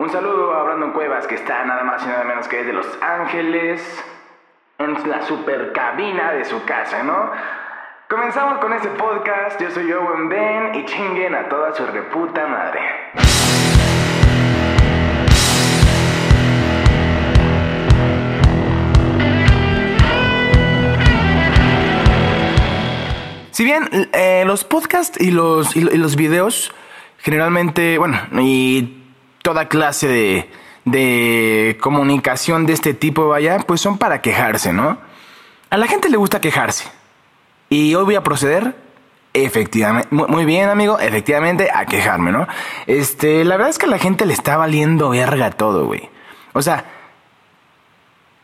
Un saludo a Brandon Cuevas, que está nada más y nada menos que de Los Ángeles, en la super cabina de su casa, ¿no? Comenzamos con este podcast. Yo soy Owen Ben y chinguen a toda su reputa madre. Si bien eh, los podcasts y los, y los videos generalmente, bueno, y toda clase de, de comunicación de este tipo, vaya, pues son para quejarse, ¿no? A la gente le gusta quejarse. Y hoy voy a proceder, efectivamente, muy bien, amigo, efectivamente, a quejarme, ¿no? Este, la verdad es que a la gente le está valiendo verga todo, güey. O sea,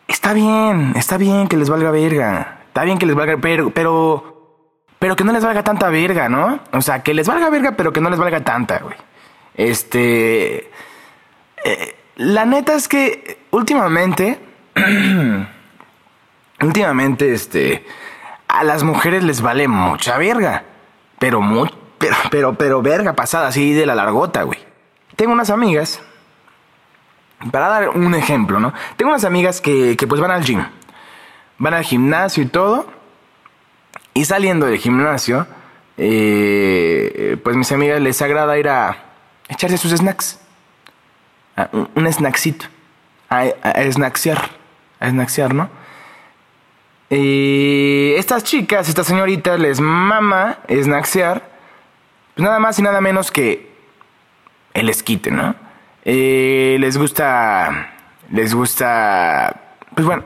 está bien, está bien que les valga verga. Está bien que les valga, pero, pero pero que no les valga tanta verga, ¿no? O sea, que les valga verga, pero que no les valga tanta, güey. Este. Eh, la neta es que últimamente. últimamente, este. A las mujeres les vale mucha verga. Pero, muy, pero, pero, pero verga pasada así de la largota, güey. Tengo unas amigas. Para dar un ejemplo, ¿no? Tengo unas amigas que, que pues van al gym. Van al gimnasio y todo. Y saliendo del gimnasio, eh, pues mis amigas les agrada ir a echarse sus snacks. un, snacksito. A, a, snacksear. A snacksear, ¿no? Y estas chicas, estas señoritas, les mama snacksear. Pues nada más y nada menos que el esquite, ¿no? Eh, les gusta. Les gusta. Pues bueno,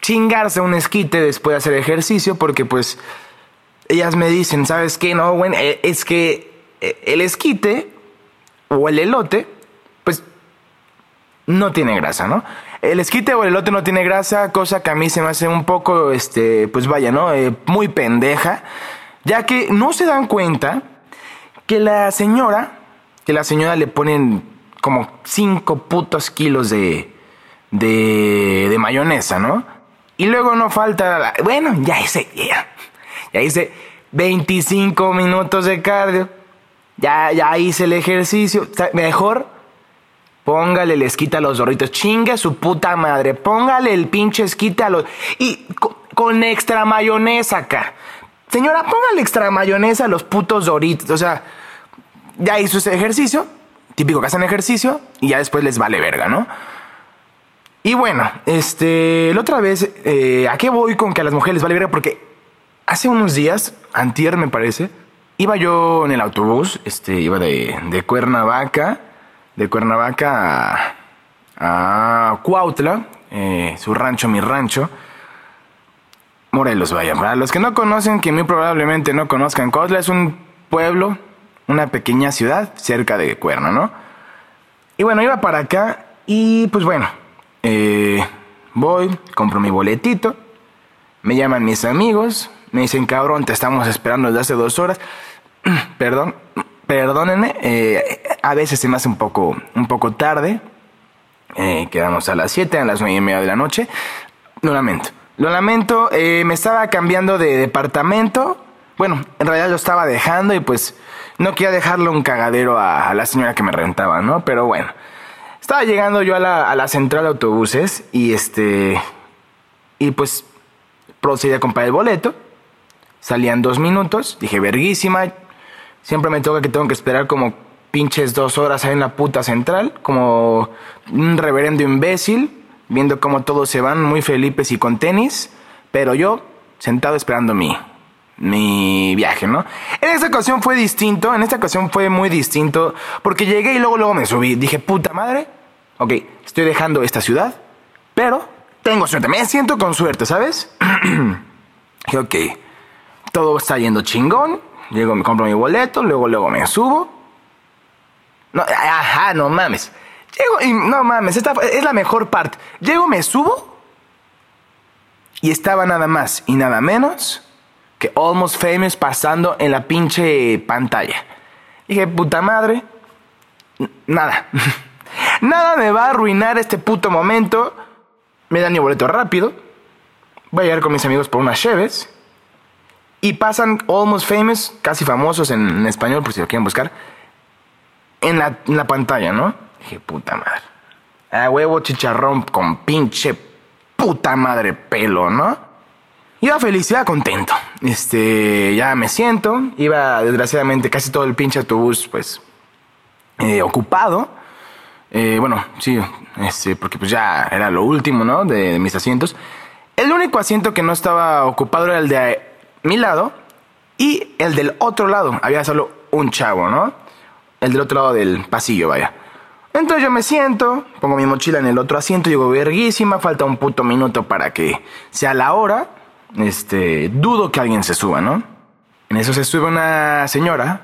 chingarse un esquite después de hacer ejercicio porque pues ellas me dicen, ¿sabes qué? No, bueno, eh, es que el esquite o el elote, pues no tiene grasa, ¿no? El esquite o el elote no tiene grasa, cosa que a mí se me hace un poco, este, pues vaya, ¿no? Eh, muy pendeja, ya que no se dan cuenta que la señora, que la señora le ponen como 5 putos kilos de, de, mayonesa, ¿no? Y luego no falta, bueno, ya hice, ya, hice 25 minutos de cardio, ya, ya hice el ejercicio, mejor póngale el esquite a los dorritos, chingue su puta madre, póngale el pinche esquite a los... Y con, extra mayonesa acá. Señora, póngale extra mayonesa a los putos doritos, o sea, ya hizo ese ejercicio, típico que hacen ejercicio, y ya después les vale verga, ¿no? Y bueno, este, la otra vez, eh, ¿a qué voy con que a las mujeres les vale verga? Porque hace unos días, antier me parece, iba yo en el autobús, este, iba de, de Cuernavaca, de Cuernavaca a, Cuautla, eh, su rancho, mi rancho. Morelos, vaya. Para los que no conocen, que muy probablemente no conozcan, Cuautla es un pueblo, una pequeña ciudad cerca de Cuerna, ¿no? Y bueno, iba para acá y pues bueno, eh, voy, compro mi boletito, me llaman mis amigos, me dicen, cabrón, te estamos esperando desde hace dos horas. Perdón, perdónenme, eh, a veces se me hace un poco, un poco tarde. Eh, quedamos a las 7, a las nueve y media de la noche. Lo lamento. Lo lamento, me estaba cambiando de departamento. Bueno, en realidad lo estaba dejando y pues no quería dejarle un cagadero a la señora que me rentaba, ¿no? Pero bueno. Estaba llegando yo a la, a la central de autobuses y este. Y pues procedí a comprar el boleto. Salían dos minutos. Dije, verguísima. Siempre me toca que tengo que esperar como pinches dos horas ahí en la puta central. Como un reverendo imbécil. Viendo cómo todos se van muy felices y con tenis. Pero yo, sentado esperando mi, mi viaje, ¿no? En esta ocasión fue distinto, en esta ocasión fue muy distinto, porque llegué y luego, luego me subí. Dije, puta madre, ok, estoy dejando esta ciudad, pero tengo suerte, me siento con suerte, ¿sabes? y ok, todo está yendo chingón, llego, me compro mi boleto, luego, luego me subo. No, ajá, no mames. Llego y no mames, esta es la mejor parte. Llego, me subo y estaba nada más y nada menos que Almost Famous pasando en la pinche pantalla. Dije, puta madre, nada. Nada me va a arruinar este puto momento. Me dan mi boleto rápido. Voy a llegar con mis amigos por unas cheves. Y pasan Almost Famous, casi famosos en, español, por si lo quieren buscar, en la, pantalla, ¿no? Dije, puta madre. A huevo chicharrón con pinche puta madre pelo, ¿no? Iba feliz, iba contento. Este, ya me siento. Iba, desgraciadamente, casi todo el pinche autobús, pues, eh, ocupado. Eh, bueno, sí, este, porque pues ya era lo último, ¿no? De, mis asientos. El único asiento que no estaba ocupado era el de mi lado y el del otro lado. Había solo un chavo, ¿no? El del otro lado del pasillo, vaya. Entonces yo me siento, pongo mi mochila en el otro asiento, digo, verguísima, falta un puto minuto para que sea la hora. Este, dudo que alguien se suba, ¿no? En eso se sube una señora,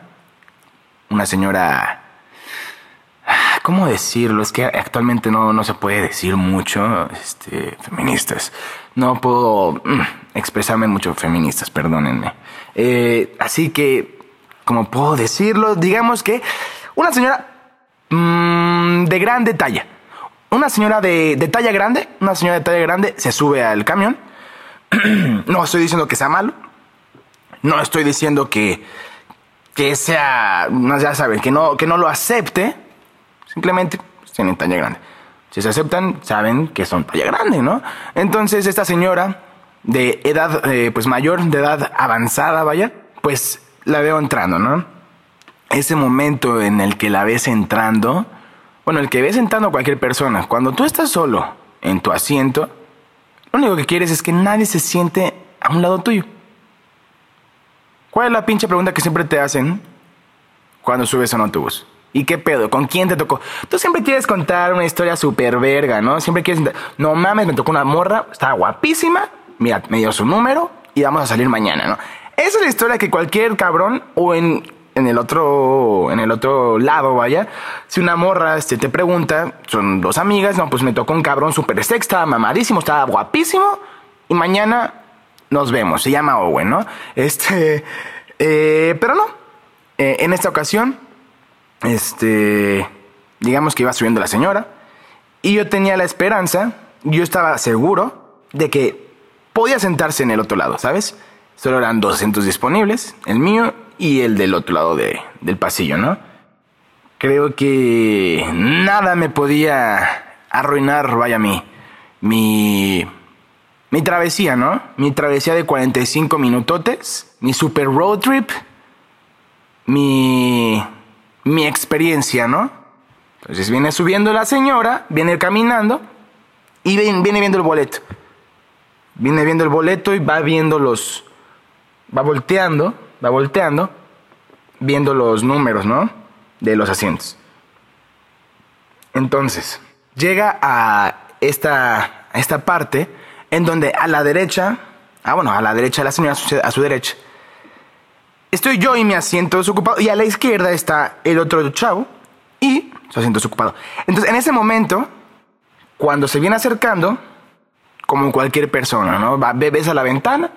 una señora ¿Cómo decirlo? Es que actualmente no, no se puede decir mucho, este, feministas. No puedo mm, expresarme mucho feministas, perdónenme. Eh, así que, como puedo decirlo, digamos que una señora mm, de grande talla. Una señora de, talla grande, una señora de talla grande se sube al camión. no estoy diciendo que sea malo. No estoy diciendo que, que sea, ya saben, que no, que no lo acepte. Simplemente pues, tienen talla grande. Si se aceptan, saben que son talla grande, ¿no? Entonces esta señora de edad, eh, pues mayor, de edad avanzada, vaya, pues la veo entrando, ¿no? Ese momento en el que la ves entrando, bueno, el que ves entrando a cualquier persona, cuando tú estás solo en tu asiento, lo único que quieres es que nadie se siente a un lado tuyo. ¿Cuál es la pinche pregunta que siempre te hacen cuando subes a un autobús? ¿Y qué pedo? ¿Con quién te tocó? Tú siempre quieres contar una historia súper verga, ¿no? Siempre quieres... No mames, me tocó una morra, estaba guapísima, mira, me dio su número y vamos a salir mañana, ¿no? Esa es la historia que cualquier cabrón o en, en el otro en el otro lado, vaya, si una morra este, te pregunta, son dos amigas, no, pues me tocó un cabrón súper sex, estaba mamadísimo, estaba guapísimo y mañana nos vemos. Se llama Owen, ¿no? Este, eh, pero no. Eh, en esta ocasión este, digamos que iba subiendo la señora, y yo tenía la esperanza, yo estaba seguro de que podía sentarse en el otro lado, ¿sabes? Solo eran dos asientos disponibles, el mío y el del otro lado del pasillo, ¿no? Creo que nada me podía arruinar, vaya, mi, mi, mi travesía, ¿no? Mi travesía de 45 minutotes, mi super road trip, mi mi experiencia, ¿no? Entonces viene subiendo la señora, viene caminando y viene viendo el boleto. Viene viendo el boleto y va viendo los... Va volteando, va volteando, viendo los números, ¿no? De los asientos. Entonces, llega a esta, a esta parte en donde a la derecha, ah bueno, a la derecha de la señora, a su derecha, Estoy yo y mi asiento desocupado. Y a la izquierda está el otro chavo y su asiento desocupado. Entonces, en ese momento, cuando se viene acercando, como cualquier persona, ¿no? Va, ves a la ventana,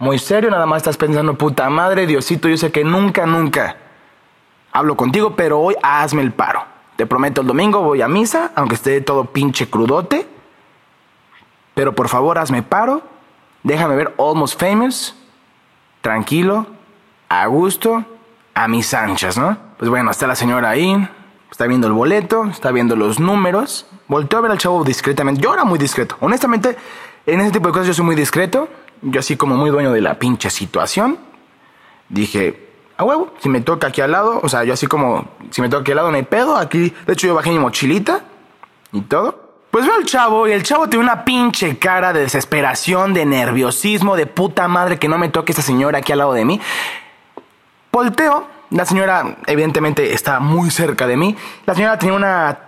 muy serio, nada más estás pensando, puta madre, Diosito, yo sé que nunca, nunca hablo contigo, pero hoy hazme el paro. Te prometo, el domingo voy a misa, aunque esté todo pinche crudote. Pero por favor, hazme paro. Déjame ver Almost Famous. Tranquilo, a gusto, a mis anchas, ¿no? Pues bueno, está la señora ahí, está viendo el boleto, está viendo los números, volteó a ver al chavo discretamente. Yo era muy discreto. Honestamente, en ese tipo de cosas yo soy muy discreto. Yo así como muy dueño de la pinche situación. Dije, a huevo, si me toca aquí al lado, o sea, yo así como, si me toca aquí al lado no hay pedo. Aquí, de hecho yo bajé mi mochilita y todo. Pues veo al chavo y el chavo tiene una pinche cara de desesperación, de nerviosismo, de puta madre que no me toque esta señora aquí al lado de mí. Volteo, la señora evidentemente está muy cerca de mí. La señora tenía una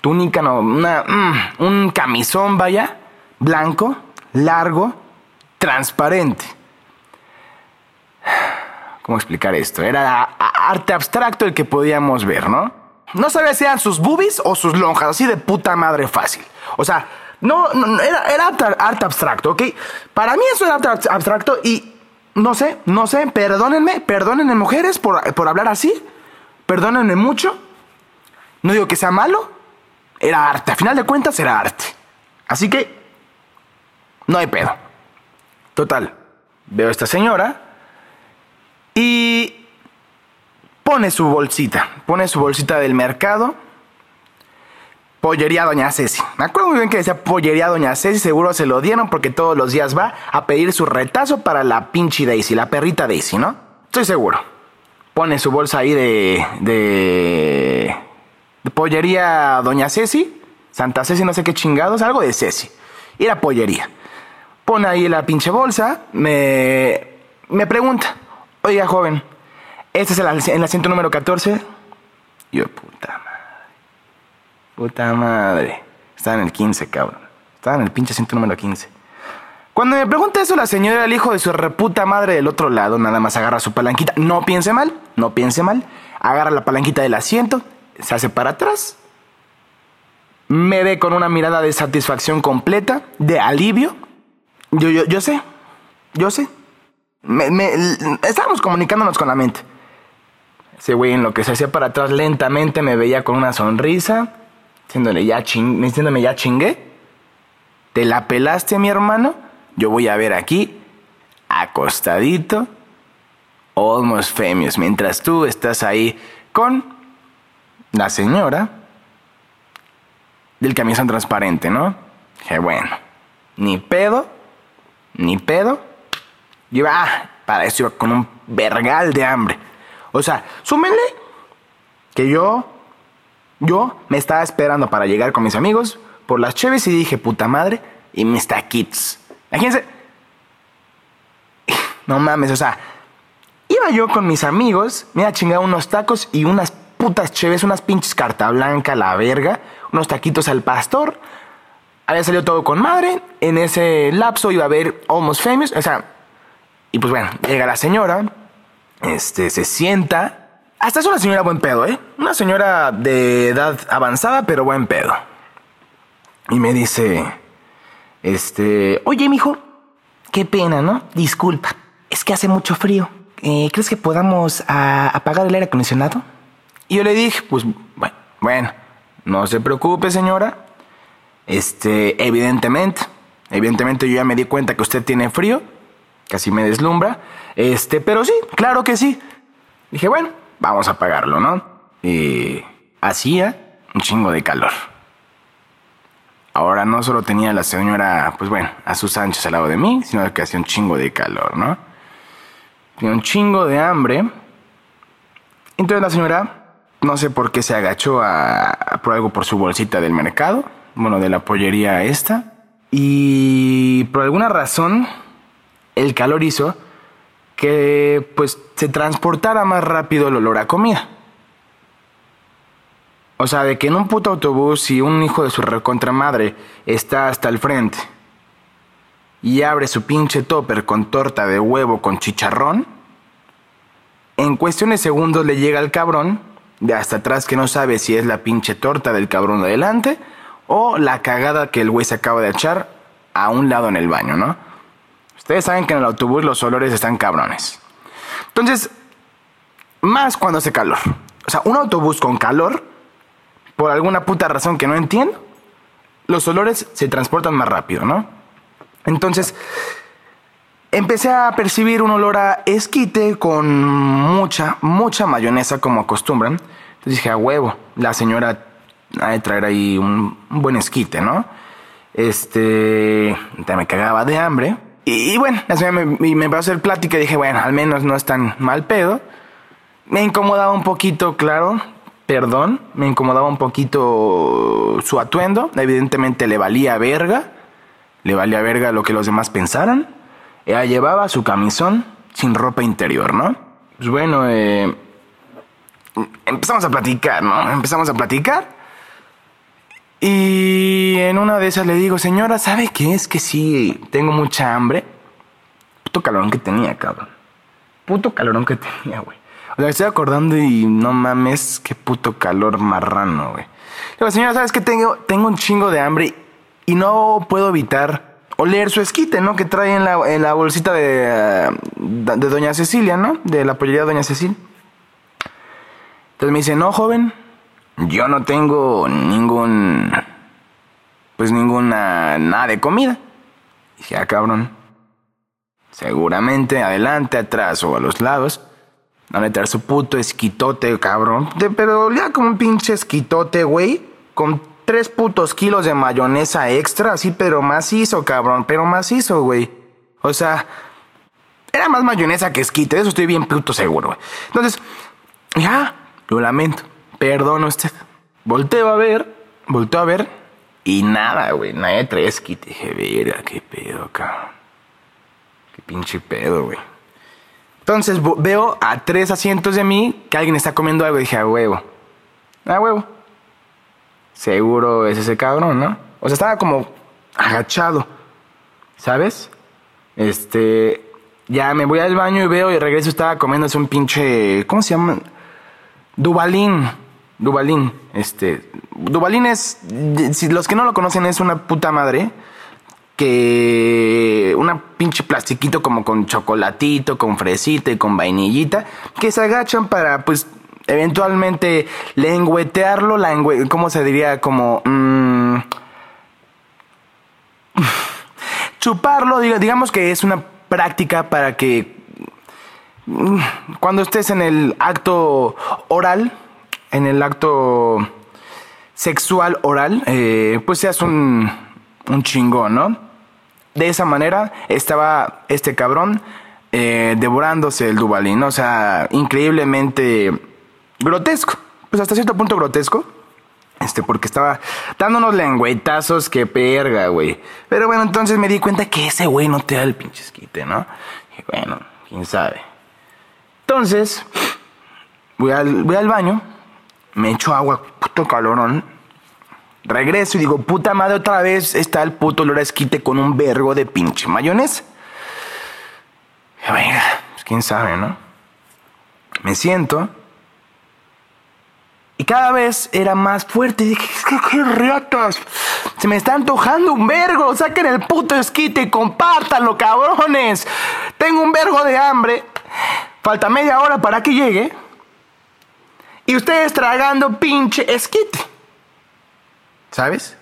túnica, no, una, mm, un camisón, vaya, blanco, largo, transparente. ¿Cómo explicar esto? Era arte abstracto el que podíamos ver, ¿no? No sabía si eran sus boobies o sus lonjas, así de puta madre fácil. O sea, no, era, era arte abstracto, ¿ok? Para mí eso era arte abstracto y no sé, no sé, perdónenme, perdónenme mujeres por, hablar así, perdónenme mucho. No digo que sea malo, era arte, a final de cuentas era arte. Así que, no hay pedo. Total, veo a esta señora y pone su bolsita, pone su bolsita del mercado, Pollería Doña Ceci. Me acuerdo muy bien que decía Pollería Doña Ceci. Seguro se lo dieron porque todos los días va a pedir su retazo para la pinche Daisy, la perrita Daisy, ¿no? Estoy seguro. Pone su bolsa ahí de. de. de pollería Doña Ceci. Santa Ceci, no sé qué chingados. Algo de Ceci. Y la pollería. Pone ahí la pinche bolsa. Me. me pregunta. Oiga, joven. Este es el, asiento número 14. Yo, puta madre. Puta madre. Estaba en el 15, cabrón. Estaba en el pinche asiento número 15. Cuando me pregunta eso la señora, el hijo de su reputa madre del otro lado, nada más agarra su palanquita. No piense mal, no piense mal. Agarra la palanquita del asiento, se hace para atrás. Me ve con una mirada de satisfacción completa, de alivio. Yo, yo, yo sé, yo sé. Me, estábamos comunicándonos con la mente. Ese güey en lo que se hacía para atrás lentamente me veía con una sonrisa, diciéndole ya, ching, diciéndome ya chingué. ¿Te la pelaste, mi hermano? Yo voy a ver aquí, acostadito, almost famous, mientras tú estás ahí con la señora del camisón transparente, ¿no? Dije, bueno, ni pedo, ni pedo. Yo iba, ah, para eso iba con un vergal de hambre. O sea, súmenle que yo, yo me estaba esperando para llegar con mis amigos por las cheves y dije, puta madre, y mis taquitos. Imagínense. No mames, o sea, iba yo con mis amigos, me iba a chingar unos tacos y unas putas cheves, unas pinches carta blanca, la verga, unos taquitos al pastor. Había salido todo con madre. En ese lapso iba a haber Almost Famous. O sea, y pues bueno, llega la señora, este, se sienta. Hasta es una señora buen pedo, ¿eh? Una señora de edad avanzada, pero buen pedo. Y me dice, este, oye, mijo, qué pena, ¿no? Disculpa, es que hace mucho frío. Eh, ¿Crees que podamos a- apagar el aire acondicionado? Y yo le dije, pues, bueno, bueno, no se preocupe, señora. Este, evidentemente, evidentemente yo ya me di cuenta que usted tiene frío, casi me deslumbra. Este, pero sí, claro que sí. Dije, bueno, vamos a apagarlo, ¿no? Y hacía un chingo de calor. Ahora no solo tenía la señora, pues bueno, a sus anchos al lado de mí, sino que hacía un chingo de calor, ¿no? Tenía un chingo de hambre. Entonces la señora, no sé por qué se agachó a, a por algo por su bolsita del mercado, bueno, de la pollería esta. Y por alguna razón, el calor hizo que pues se transportara más rápido el olor a comida. O sea, de que en un puto autobús si un hijo de su recontramadre está hasta el frente y abre su pinche topper con torta de huevo con chicharrón, en cuestión de segundos le llega al cabrón de hasta atrás que no sabe si es la pinche torta del cabrón de adelante o la cagada que el güey se acaba de echar a un lado en el baño, ¿no? Ustedes saben que en el autobús los olores están cabrones. Entonces, más cuando hace calor. O sea, un autobús con calor, por alguna puta razón que no entiendo, los olores se transportan más rápido, ¿no? Entonces, empecé a percibir un olor a esquite con mucha, mucha mayonesa como acostumbran. Entonces dije, a huevo, la señora ha de traer ahí un, buen esquite, ¿no? Este, me cagaba de hambre. Y, bueno, la señora me, me a hacer plática y dije, bueno, al menos no es tan mal pedo. Me incomodaba un poquito, claro, perdón, me incomodaba un poquito su atuendo. Evidentemente le valía verga, le valía verga lo que los demás pensaran. Ella llevaba su camisón sin ropa interior, ¿no? Pues bueno, eh, empezamos a platicar, ¿no? Empezamos a platicar. Y en una de esas le digo, señora, ¿sabe qué? Es que sí, tengo mucha hambre. Puto calorón que tenía, cabrón. Puto calorón que tenía, güey. O sea, estoy acordando y no mames, qué puto calor marrano, güey. Le digo, señora, ¿sabes qué? Tengo, tengo un chingo de hambre y no puedo evitar oler su esquite, ¿no? Que trae en la, en la bolsita de, eh, de Doña Cecilia, ¿no? De la pollería de Doña Cecilia. Entonces me dice, no, joven, yo no tengo ningún, pues ninguna, nada de comida. dije, ah, cabrón. Seguramente adelante, atrás o a los lados. Va a meter su puto esquitote, cabrón. De- pero ya como un pinche esquitote, güey. Con tres putos kilos de mayonesa extra, así, pero macizo, cabrón, pero macizo, güey. O sea, era más mayonesa que esquite, de eso estoy bien puto seguro, güey. Entonces, ya, lo lamento, perdón usted. Volteo a ver, volteo a ver, y nada, güey, nadie trae esquite. Dije, verga, qué pedo, cabrón. Qué pinche pedo, güey. Entonces veo a tres asientos de mí que alguien está comiendo algo dije, a huevo. A huevo. Seguro es ese cabrón, ¿no? O sea, estaba como agachado. ¿Sabes? Este. Ya me voy al baño y veo y regreso. Estaba comiéndose un pinche. ¿Cómo se llama? Dubalín. Dubalín. Este. Dubalín es. Si los que no lo conocen, es una puta madre que una pinche plastiquito como con chocolatito, con fresita y con vainillita, que se agachan para pues eventualmente lengüetearlo, la ¿cómo se diría? Como... Mm, chuparlo, digamos que es una práctica para que mm, cuando estés en el acto oral, en el acto sexual oral, eh, pues seas un, un chingón, ¿no? de esa manera estaba este cabrón eh, devorándose el Dubalín, o sea, increíblemente grotesco, pues hasta cierto punto grotesco. Este, porque estaba dando unos lengüetazos que perga, güey. Pero bueno, entonces me di cuenta que ese güey no te da el pinche esquite, ¿no? Y bueno, quién sabe. Entonces, voy al, voy al baño, me echo agua, puto calorón Regreso y digo, puta madre, otra vez está el puto olor a esquite con un vergo de pinche mayonesa. Venga, pues quién sabe, ¿no? Me siento. Y cada vez era más fuerte. Y dije, ¿qué, qué ratas? Se me está antojando un vergo. Saquen el puto esquite y compártanlo, cabrones. Tengo un vergo de hambre. Falta media hora para que llegue. Y ustedes tragando pinche esquite. ¿Sabes?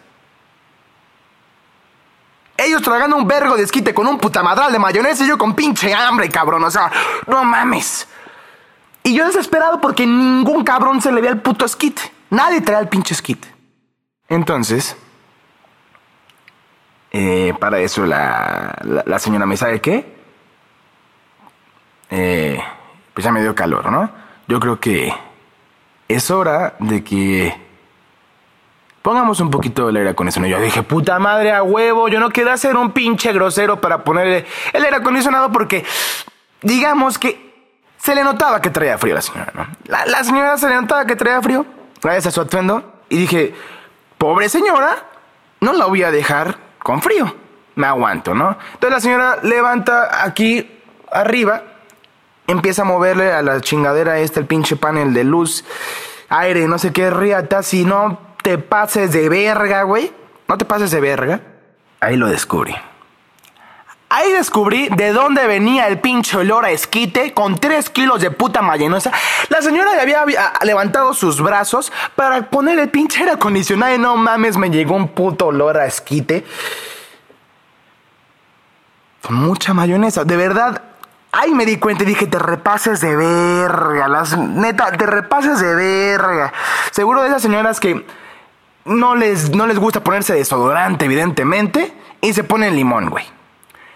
Ellos tragando un vergo de esquite con un putamadral de mayonesa y yo con pinche hambre, cabrón. O sea, no mames. Y yo desesperado porque ningún cabrón se le ve el puto esquite. Nadie trae el pinche esquite. Entonces, eh, para eso la, la, señora me sabe qué. Eh, pues ya me dio calor, ¿no? Yo creo que es hora de que Pongamos un poquito del aire acondicionado. Yo dije, puta madre, a huevo, yo no quería ser un pinche grosero para poner el aire acondicionado porque, digamos que se le notaba que traía frío a la señora, ¿no? La, señora se le notaba que traía frío, gracias a su atuendo, y dije, pobre señora, no la voy a dejar con frío. Me aguanto, ¿no? Entonces la señora levanta aquí arriba, empieza a moverle a la chingadera este el pinche panel de luz, aire, no sé qué, riata, si no te pases de verga, güey. No te pases de verga. Ahí lo descubrí. Ahí descubrí de dónde venía el pinche olor a esquite con tres kilos de puta mayonesa. La señora había, había levantado sus brazos para poner el pinche aire acondicionado y no mames, me llegó un puto olor a esquite. Con mucha mayonesa. De verdad, Ahí me di cuenta y dije, te repases de verga. Las, neta, te repases de verga. Seguro de esas señoras que no les, no les gusta ponerse desodorante, evidentemente, y se ponen limón, güey.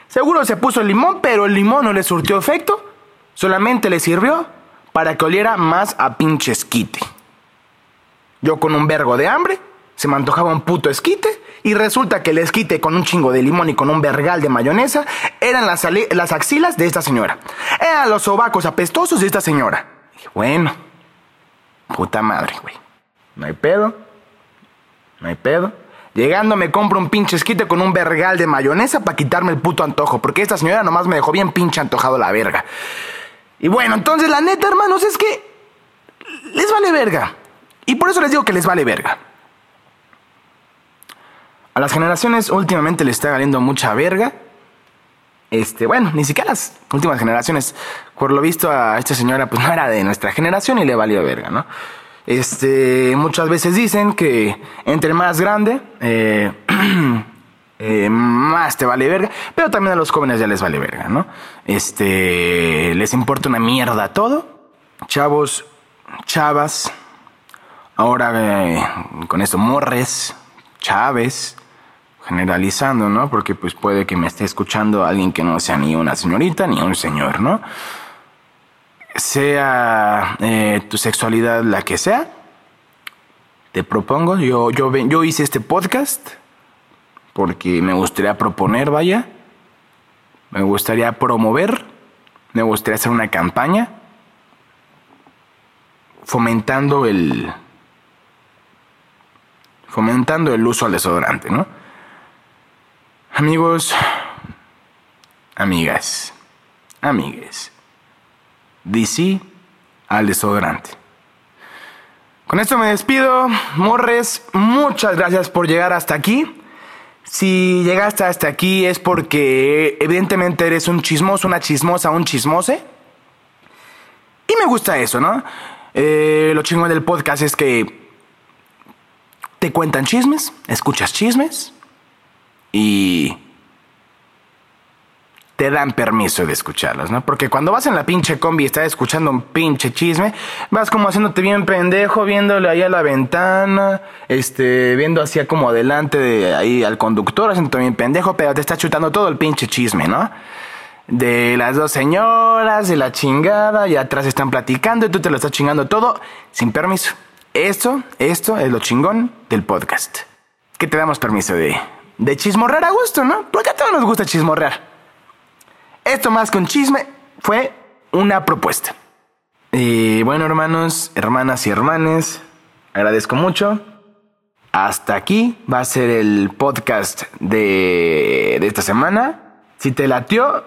Seguro se puso el limón, pero el limón no le surtió efecto, solamente le sirvió para que oliera más a pinche esquite. Yo con un vergo de hambre, se me antojaba un puto esquite, y resulta que el esquite con un chingo de limón y con un vergal de mayonesa eran las, las axilas de esta señora. Eran los sobacos apestosos de esta señora. Bueno, puta madre, güey. No hay pedo. No hay pedo. Llegando me compro un pinche esquite con un vergal de mayonesa para quitarme el puto antojo, porque esta señora nomás me dejó bien pinche antojado la verga. Y bueno, entonces la neta, hermanos, es que les vale verga. Y por eso les digo que les vale verga. A las generaciones últimamente les está valiendo mucha verga. Este, bueno, ni siquiera las últimas generaciones. Por lo visto a esta señora pues no era de nuestra generación y le valió verga, ¿no? Este, muchas veces dicen que entre más grande, eh, eh, más te vale verga, pero también a los jóvenes ya les vale verga, ¿no? Este, les importa una mierda todo. Chavos, chavas, ahora eh, con esto morres, Chávez, generalizando, ¿no? Porque pues puede que me esté escuchando alguien que no sea ni una señorita ni un señor, ¿no? Sea eh, tu sexualidad la que sea, te propongo, yo, yo, yo hice este podcast porque me gustaría proponer, vaya, me gustaría promover, me gustaría hacer una campaña fomentando el fomentando el uso al desodorante, ¿no? Amigos, amigas, amigues, DC al desodorante. Con esto me despido, Morres, muchas gracias por llegar hasta aquí. Si llegaste hasta aquí es porque evidentemente eres un chismoso, una chismosa, un chismose. Y me gusta eso, ¿no? Eh, lo chingón del podcast es que te cuentan chismes, escuchas chismes y te dan permiso de escucharlos, ¿no? Porque cuando vas en la pinche combi y estás escuchando un pinche chisme, vas como haciéndote bien pendejo, viéndole ahí a la ventana, este, viendo hacia como adelante de ahí al conductor, haciéndote bien pendejo, pero te está chutando todo el pinche chisme, ¿no? De las dos señoras, de la chingada, y atrás están platicando y tú te lo estás chingando todo sin permiso. Esto, esto es lo chingón del podcast. Que te damos permiso de, de chismorrear a gusto, ¿no? Porque a todos nos gusta chismorrear. Esto más que un chisme fue una propuesta. Y bueno, hermanos, hermanas y hermanes, agradezco mucho. Hasta aquí va a ser el podcast de, de esta semana. Si te latió,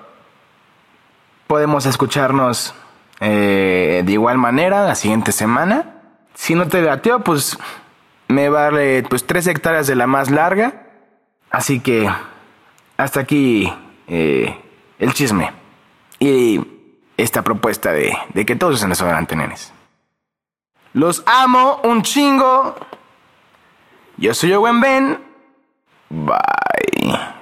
podemos escucharnos eh, de igual manera la siguiente semana. Si no te latió, pues me vale pues tres hectáreas de la más larga. Así que hasta aquí eh, el chisme y esta propuesta de, que todos usen desodorante, nenes. Los amo un chingo. Yo soy Owen Ben. Bye.